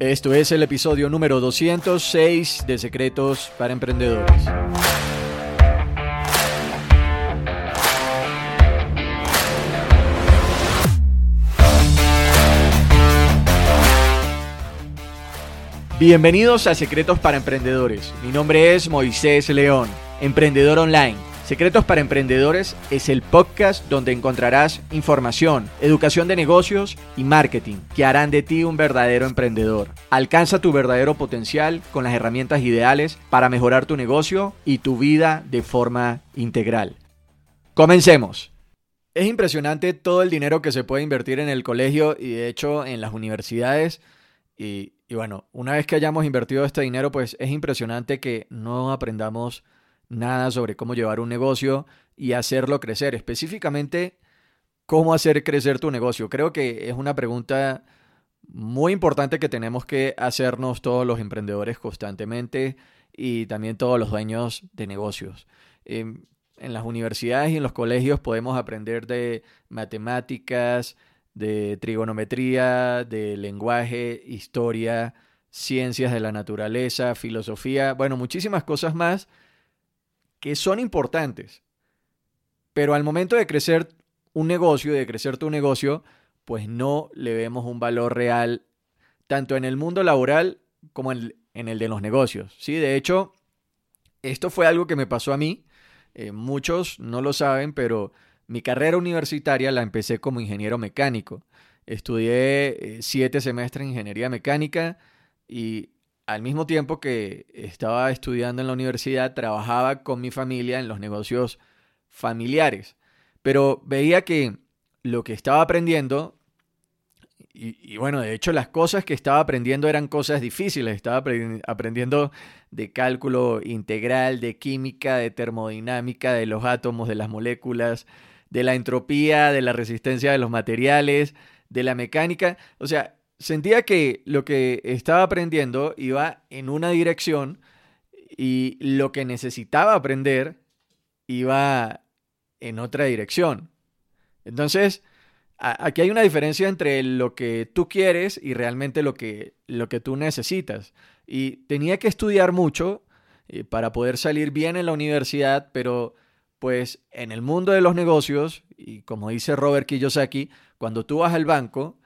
Esto es el episodio número 206 de Secretos para Emprendedores. Bienvenidos a Secretos para Emprendedores. Mi nombre es Moisés León, emprendedor online. Secretos para Emprendedores es el podcast donde encontrarás información, educación de negocios y marketing que harán de ti un verdadero emprendedor. Alcanza tu verdadero potencial con las herramientas ideales para mejorar tu negocio y tu vida de forma integral. Comencemos. Es impresionante todo el dinero que se puede invertir en el colegio y de hecho en las universidades y, y bueno, una vez que hayamos invertido este dinero, pues es impresionante que no aprendamos nada sobre cómo llevar un negocio y hacerlo crecer. Específicamente, cómo hacer crecer tu negocio. Creo que es una pregunta muy importante que tenemos que hacernos todos los emprendedores constantemente y también todos los dueños de negocios. Em, en las universidades y en los colegios podemos aprender de matemáticas, de trigonometría, de lenguaje, historia, ciencias de la naturaleza, filosofía, bueno, muchísimas cosas más que son importantes. Pero al momento de crecer un negocio, de crecer tu negocio, pues no le vemos un valor real tanto en el mundo laboral como en, el de los negocios. ¿sí? De hecho, esto fue algo que me pasó a mí. Eh, muchos no lo saben, pero mi carrera universitaria la empecé como ingeniero mecánico. Estudié eh, siete semestres en ingeniería mecánica y al mismo tiempo que estaba estudiando en la universidad, trabajaba con mi familia en los negocios familiares. Pero veía que lo que estaba aprendiendo, y, bueno, de hecho las cosas que estaba aprendiendo eran cosas difíciles. Estaba aprendiendo de cálculo integral, de química, de termodinámica, de los átomos, de las moléculas, de la entropía, de la resistencia de los materiales, de la mecánica. O sea, sentía que lo que estaba aprendiendo iba en una dirección y lo que necesitaba aprender iba en otra dirección. Entonces, aquí hay una diferencia entre lo que tú quieres y realmente lo que, lo que tú necesitas. Y tenía que estudiar mucho eh, para poder salir bien en la universidad, pero pues en el mundo de los negocios, y como dice Robert Kiyosaki, cuando tú vas al banco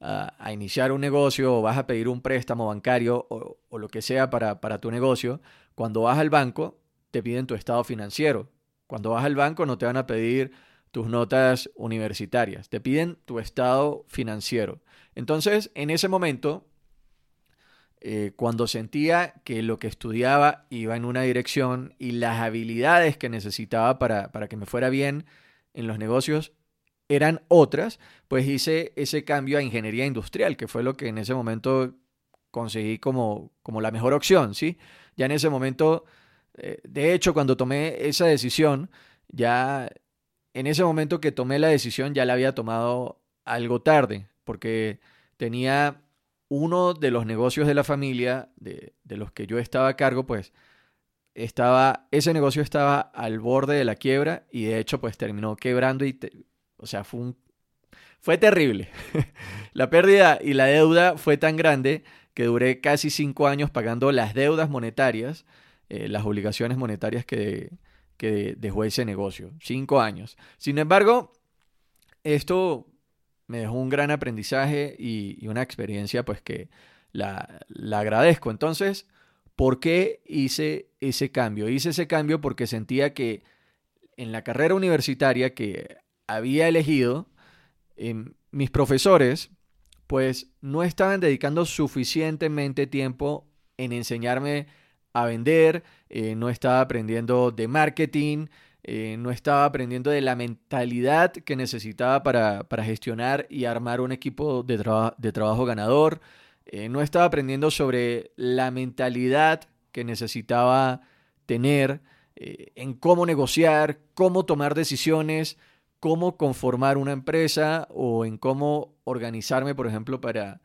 a, iniciar un negocio o vas a pedir un préstamo bancario o, lo que sea para, para tu negocio, cuando vas al banco te piden tu estado financiero. Cuando vas al banco no te van a pedir tus notas universitarias, te piden tu estado financiero. Entonces, en ese momento, eh, cuando sentía que lo que estudiaba iba en una dirección y las habilidades que necesitaba para, para que me fuera bien en los negocios eran otras, pues hice ese cambio a ingeniería industrial, que fue lo que en ese momento conseguí como, como la mejor opción, ¿sí? Ya en ese momento, eh, de hecho, cuando tomé esa decisión, ya en ese momento que tomé la decisión ya la había tomado algo tarde, porque tenía uno de los negocios de la familia, de, los que yo estaba a cargo, pues estaba, ese negocio estaba al borde de la quiebra y de hecho pues terminó quebrando y, o sea, fue un, fue terrible. la pérdida y la deuda fue tan grande que duré casi cinco años pagando las deudas monetarias, eh, las obligaciones monetarias que, que dejó ese negocio. Cinco años. Sin embargo, esto me dejó un gran aprendizaje y, una experiencia pues que la, la, agradezco. Entonces, ¿por qué hice ese cambio? Hice ese cambio porque sentía que en la carrera universitaria que había elegido, em, mis profesores pues no estaban dedicando suficientemente tiempo en enseñarme a vender, eh, no estaba aprendiendo de marketing, eh, no estaba aprendiendo de la mentalidad que necesitaba para, gestionar y armar un equipo de, de trabajo ganador. eh, no estaba aprendiendo sobre la mentalidad que necesitaba tener en cómo negociar, cómo tomar decisiones, cómo conformar una empresa o en cómo organizarme, por ejemplo, para,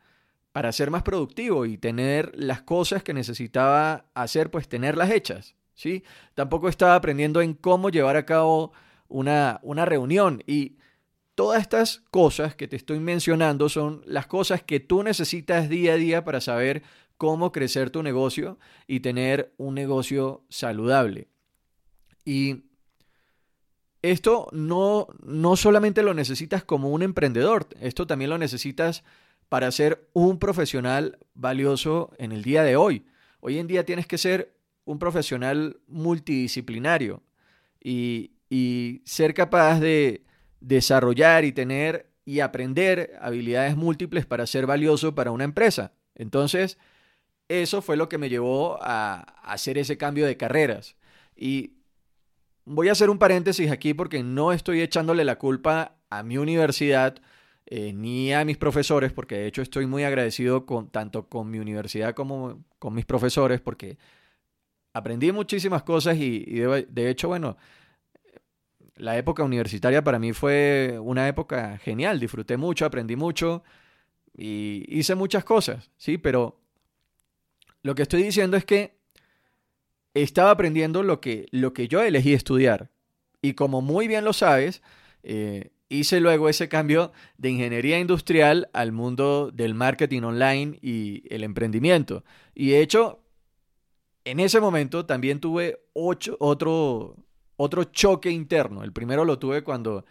para ser más productivo y tener las cosas que necesitaba hacer, pues tenerlas hechas. ¿sí? Tampoco estaba aprendiendo en cómo llevar a cabo una, una reunión y todas estas cosas que te estoy mencionando son las cosas que tú necesitas día a día para saber cómo crecer tu negocio y tener un negocio saludable. Y esto no, no solamente lo necesitas como un emprendedor, esto también lo necesitas para ser un profesional valioso en el día de hoy. Hoy en día tienes que ser un profesional multidisciplinario y, y ser capaz de desarrollar y tener y aprender habilidades múltiples para ser valioso para una empresa. Entonces, eso fue lo que me llevó a hacer ese cambio de carreras. Y voy a hacer un paréntesis aquí porque no estoy echándole la culpa a mi universidad eh, ni a mis profesores, porque de hecho estoy muy agradecido tanto con mi universidad como con mis profesores, porque aprendí muchísimas cosas y, de, hecho, bueno, la época universitaria para mí fue una época genial, disfruté mucho, aprendí mucho y hice muchas cosas, ¿sí? Pero lo que estoy diciendo es que estaba aprendiendo lo que, lo que yo elegí estudiar. Y como muy bien lo sabes, eh, hice luego ese cambio de ingeniería industrial al mundo del marketing online y el emprendimiento. Y de hecho, en ese momento también tuve otro, otro choque interno. El primero lo tuve cuando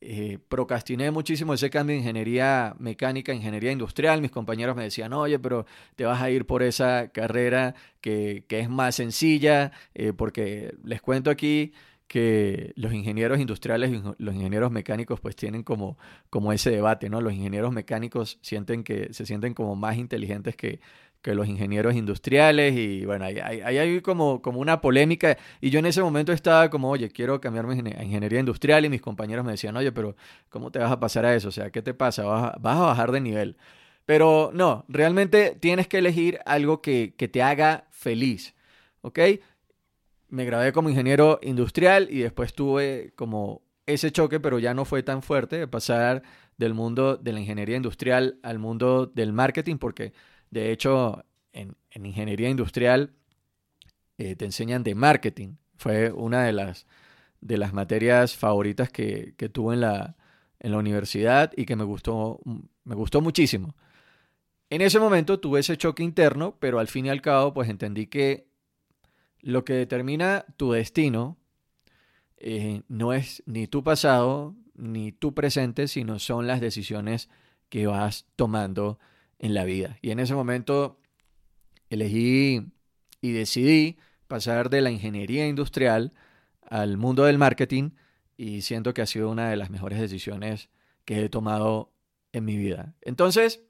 eh, procrastiné muchísimo ese cambio de ingeniería mecánica ingeniería industrial. Mis compañeros me decían, oye, pero te vas a ir por esa carrera que, es más sencilla, eh, porque les cuento aquí que los ingenieros industriales y los ingenieros mecánicos pues tienen como, como ese debate, ¿no? Los ingenieros mecánicos sienten que se sienten como más inteligentes que, que los ingenieros industriales y bueno, ahí hay, como, como una polémica y yo en ese momento estaba como, oye, quiero cambiarme a ingeniería industrial y mis compañeros me decían, oye, pero ¿cómo te vas a pasar a eso? O sea, ¿qué te pasa? Vas vas a bajar de nivel. Pero no, realmente tienes que elegir algo que, que te haga feliz, ¿ok? Me gradué como ingeniero industrial y después tuve como ese choque, pero ya no fue tan fuerte de pasar del mundo de la ingeniería industrial al mundo del marketing porque de hecho, en, ingeniería industrial eh, te enseñan de marketing. Fue una de las, de las materias favoritas que, que tuve en la, en la universidad y que me gustó, me gustó muchísimo. En ese momento tuve ese choque interno, pero al fin y al cabo pues entendí que lo que determina tu destino eh, no es ni tu pasado ni tu presente, sino son las decisiones que vas tomando en la vida. Y en ese momento elegí y decidí pasar de la ingeniería industrial al mundo del marketing y siento que ha sido una de las mejores decisiones que he tomado en mi vida. Entonces,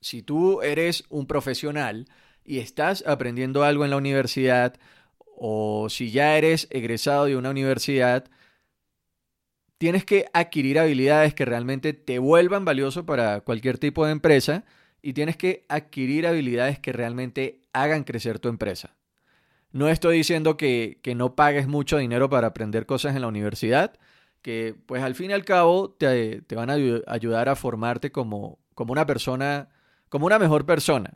si tú eres un profesional y estás aprendiendo algo en la universidad o si ya eres egresado de una universidad, tienes que adquirir habilidades que realmente te vuelvan valioso para cualquier tipo de empresa y tienes que adquirir habilidades que realmente hagan crecer tu empresa. No estoy diciendo que, no pagues mucho dinero para aprender cosas en la universidad, que pues al fin y al cabo te, van a ayudar a formarte como, como una persona, como una mejor persona.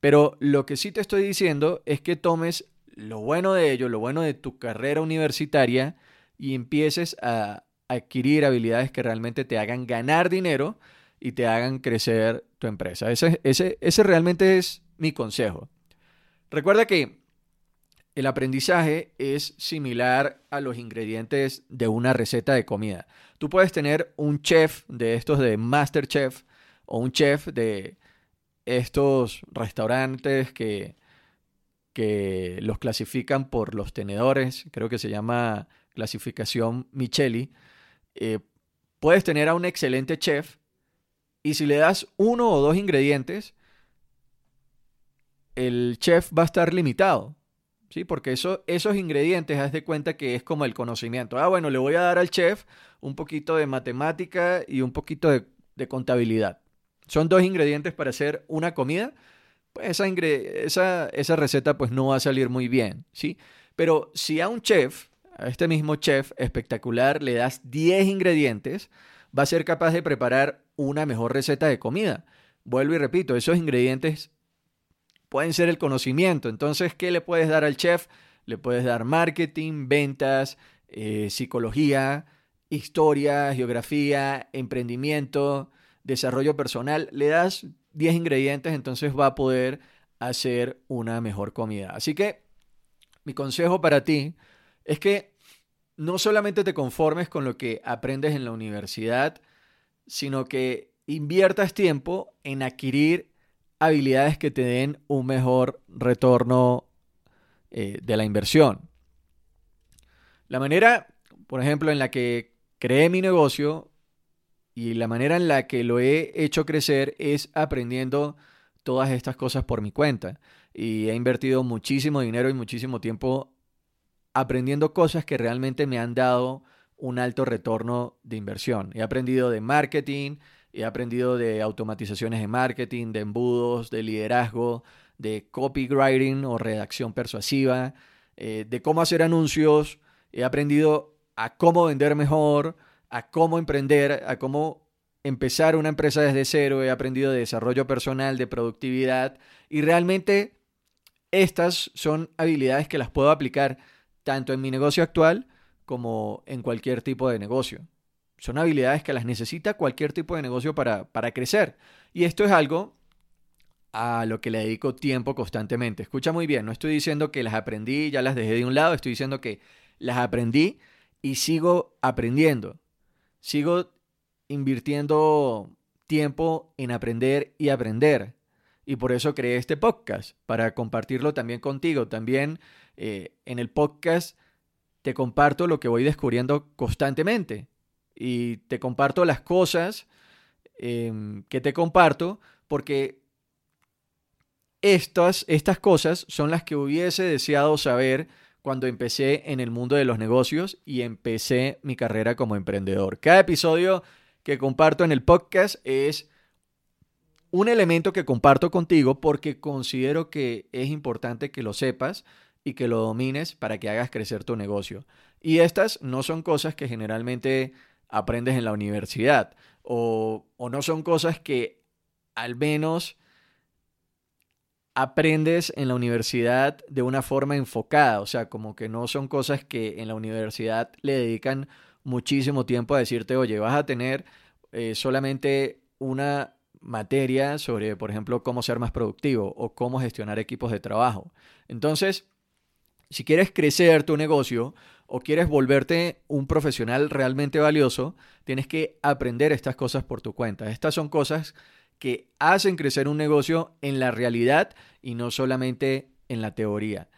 Pero lo que sí te estoy diciendo es que tomes lo bueno de ello, lo bueno de tu carrera universitaria y empieces a, adquirir habilidades que realmente te hagan ganar dinero y te hagan crecer tu empresa. Ese, ese, ese realmente es mi consejo. Recuerda que el aprendizaje es similar a los ingredientes de una receta de comida. Tú puedes tener un chef de estos de Masterchef o un chef de estos restaurantes que, que los clasifican por los tenedores, creo que se llama clasificación Micheli. Eh, puedes tener a un excelente chef y si le das uno o dos ingredientes, el chef va a estar limitado. ¿Sí? Porque eso, esos ingredientes, haz de cuenta que es como el conocimiento. Ah, bueno, le voy a dar al chef un poquito de matemática y un poquito de, de contabilidad. son dos ingredientes para hacer una comida, pues esa, esa, esa receta pues no va a salir muy bien, ¿sí? Pero si a un chef, a este mismo chef espectacular, le das 10 ingredientes, va a ser capaz de preparar una mejor receta de comida. Vuelvo y repito, esos ingredientes pueden ser el conocimiento. Entonces, ¿qué le puedes dar al chef? Le puedes dar marketing, ventas, eh, psicología, historia, geografía, emprendimiento, desarrollo personal. Le das 10 ingredientes, entonces va a poder hacer una mejor comida. Así que mi consejo para ti es que no solamente te conformes con lo que aprendes en la universidad, sino que inviertas tiempo en adquirir habilidades que te den un mejor retorno eh, de la inversión. La manera, por ejemplo, en la que creé mi negocio y la manera en la que lo he hecho crecer es aprendiendo todas estas cosas por mi cuenta. Y he invertido muchísimo dinero y muchísimo tiempo aprendiendo cosas que realmente me han dado un alto retorno de inversión. He aprendido de marketing, he aprendido de automatizaciones de marketing, de embudos, de liderazgo, de copywriting o redacción persuasiva, eh, de cómo hacer anuncios. He aprendido a cómo vender mejor, a cómo emprender, a cómo empezar una empresa desde cero. He aprendido de desarrollo personal, de productividad y realmente estas son habilidades que las puedo aplicar tanto en mi negocio actual como en cualquier tipo de negocio. Son habilidades que las necesita cualquier tipo de negocio para, para crecer. Y esto es algo a lo que le dedico tiempo constantemente. Escucha muy bien, no estoy diciendo que las aprendí ya las dejé de un lado, estoy diciendo que las aprendí y sigo aprendiendo. Sigo invirtiendo tiempo en aprender y aprender. Y por eso creé este podcast, para compartirlo también contigo. También eh, en el podcast te comparto lo que voy descubriendo constantemente y te comparto las cosas em, que te comparto porque estas, estas cosas son las que hubiese deseado saber cuando empecé en el mundo de los negocios y empecé mi carrera como emprendedor. Cada episodio que comparto en el podcast es un elemento que comparto contigo porque considero que es importante que lo sepas y que lo domines para que hagas crecer tu negocio. Y estas no son cosas que generalmente aprendes en la universidad o, no son cosas que al menos aprendes en la universidad de una forma enfocada, o sea, como que no son cosas que en la universidad le dedican muchísimo tiempo a decirte, oye, vas a tener eh, solamente una materia sobre, por ejemplo, cómo ser más productivo o cómo gestionar equipos de trabajo. Entonces, si quieres crecer tu negocio o quieres volverte un profesional realmente valioso, tienes que aprender estas cosas por tu cuenta. Estas son cosas que hacen crecer un negocio en la realidad y no solamente en la teoría.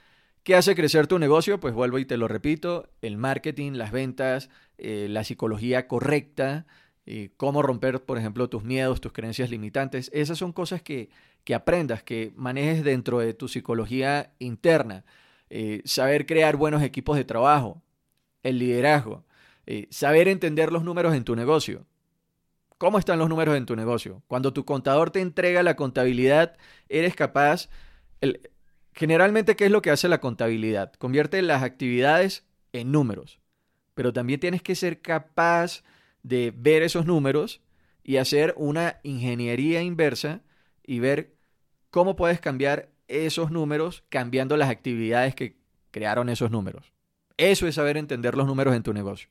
¿Qué hace crecer tu negocio? Pues vuelvo y te lo repito, el marketing, las ventas, eh, la psicología correcta, eh, cómo romper, por ejemplo, tus miedos, tus creencias limitantes. Esas son cosas que, que aprendas, que manejes dentro de tu psicología interna. Eh, saber crear buenos equipos de trabajo, el liderazgo, eh, saber entender los números en tu negocio. ¿Cómo están los números en tu negocio? Cuando tu contador te entrega la contabilidad, eres capaz... El, generalmente, ¿qué es lo que hace la contabilidad? Convierte las actividades en números, pero también tienes que ser capaz de ver esos números y hacer una ingeniería inversa y ver cómo puedes cambiar esos números cambiando las actividades que crearon esos números. Eso es saber entender los números en tu negocio.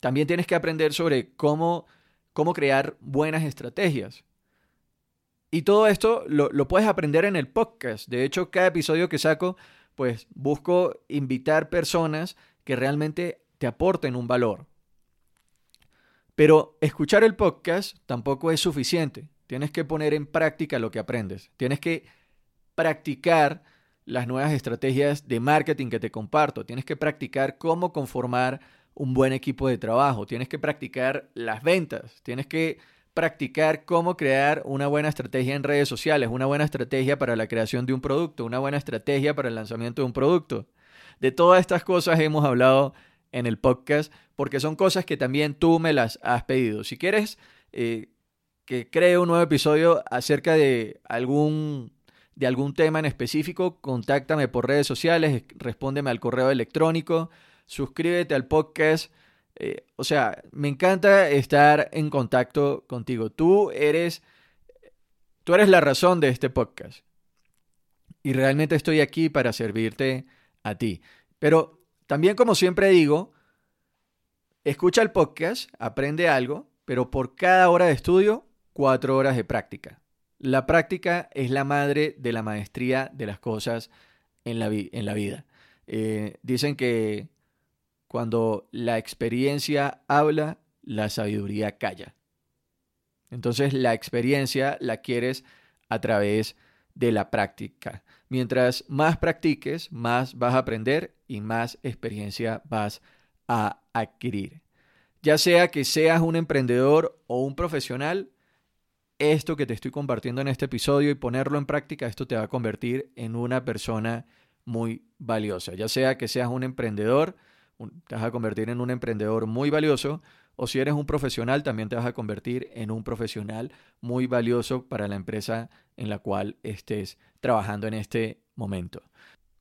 También tienes que aprender sobre cómo, cómo crear buenas estrategias. Y todo esto lo, lo puedes aprender en el podcast. De hecho, cada episodio que saco, pues busco invitar personas que realmente te aporten un valor. Pero escuchar el podcast tampoco es suficiente. Tienes que poner en práctica lo que aprendes. Tienes que practicar las nuevas estrategias de marketing que te comparto. Tienes que practicar cómo conformar un buen equipo de trabajo. Tienes que practicar las ventas. Tienes que practicar cómo crear una buena estrategia en redes sociales, una buena estrategia para la creación de un producto, una buena estrategia para el lanzamiento de un producto. De todas estas cosas hemos hablado en el podcast porque son cosas que también tú me las has pedido. Si quieres eh, que cree un nuevo episodio acerca de algún, de algún tema en específico, contáctame por redes sociales, respóndeme al correo electrónico, suscríbete al podcast. Eh, o sea, me encanta estar en contacto contigo. Tú eres, tú eres la razón de este podcast. Y realmente estoy aquí para servirte a ti. Pero también, como siempre digo, escucha el podcast, aprende algo, pero por cada hora de estudio, cuatro horas de práctica. La práctica es la madre de la maestría de las cosas en la, vida. Eh, dicen que cuando la experiencia habla, la sabiduría calla. Entonces la experiencia la quieres a través de la práctica. Mientras más practiques, más vas a aprender y más experiencia vas a adquirir. Ya sea que seas un emprendedor o un profesional, esto que te estoy compartiendo en este episodio y ponerlo en práctica, esto te va a convertir en una persona muy valiosa. Ya sea que seas un emprendedor, te vas a convertir en un emprendedor muy valioso, o si eres un profesional, también te vas a convertir en un profesional muy valioso para la empresa en la cual estés trabajando en este momento.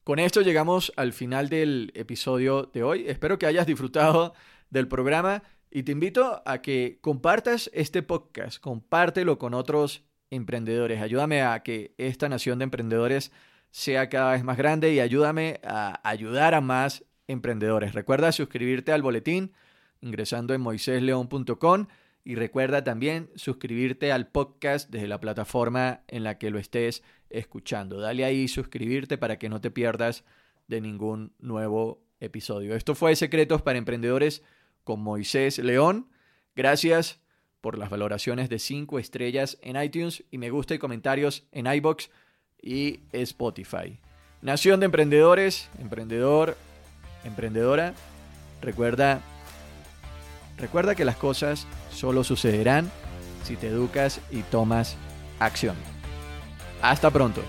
Con esto llegamos al final del episodio de hoy. Espero que hayas disfrutado del programa y te invito a que compartas este podcast, compártelo con otros emprendedores. Ayúdame a que esta nación de emprendedores sea cada vez más grande y ayúdame a ayudar a más emprendedores. Recuerda suscribirte al boletín ingresando en moisésleón.com y recuerda también suscribirte al podcast desde la plataforma en la que lo estés escuchando. Dale ahí suscribirte para que no te pierdas de ningún nuevo episodio. Esto fue Secretos para Emprendedores con Moisés León. Gracias por las valoraciones de 5 estrellas en iTunes y me gusta y comentarios en iBox y Spotify. Nación de emprendedores, emprendedor, emprendedora, recuerda recuerda que las cosas solo sucederán si te educas y tomas acción. Hasta pronto.